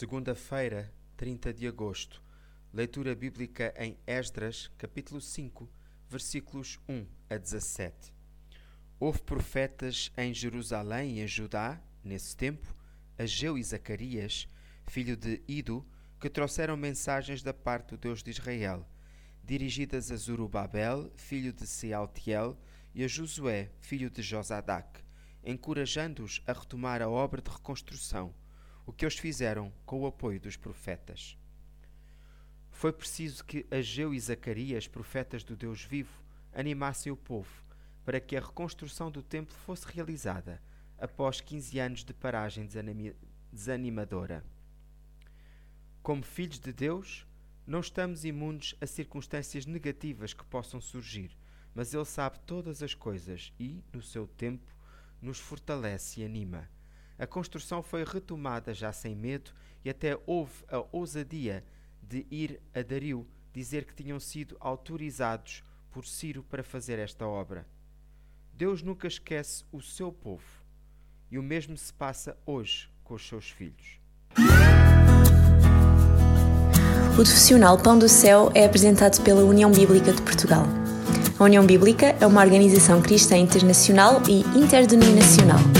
Segunda-feira, 30 de agosto. Leitura bíblica em Esdras, capítulo 5, versículos 1 a 17. Houve profetas em Jerusalém e em Judá, nesse tempo, Ageu e Zacarias, filho de Ido, que trouxeram mensagens da parte do Deus de Israel, dirigidas a Zorobabel, filho de Sealtiel, e a Josué, filho de Josadac, encorajando-os a retomar a obra de reconstrução o que eles fizeram com o apoio dos profetas. Foi preciso que Ageu e Zacarias, profetas do Deus vivo, animassem o povo para que a reconstrução do templo fosse realizada após 15 anos de paragem desanimadora. Como filhos de Deus, não estamos imunes a circunstâncias negativas que possam surgir, mas Ele sabe todas as coisas e, no seu tempo, nos fortalece e anima a construção foi retomada já sem medo e até houve a ousadia de ir a Dario dizer que tinham sido autorizados por Ciro para fazer esta obra. Deus nunca esquece o seu povo e o mesmo se passa hoje com os seus filhos. O profissional Pão do Céu é apresentado pela União Bíblica de Portugal. A União Bíblica é uma organização cristã internacional e interdenominacional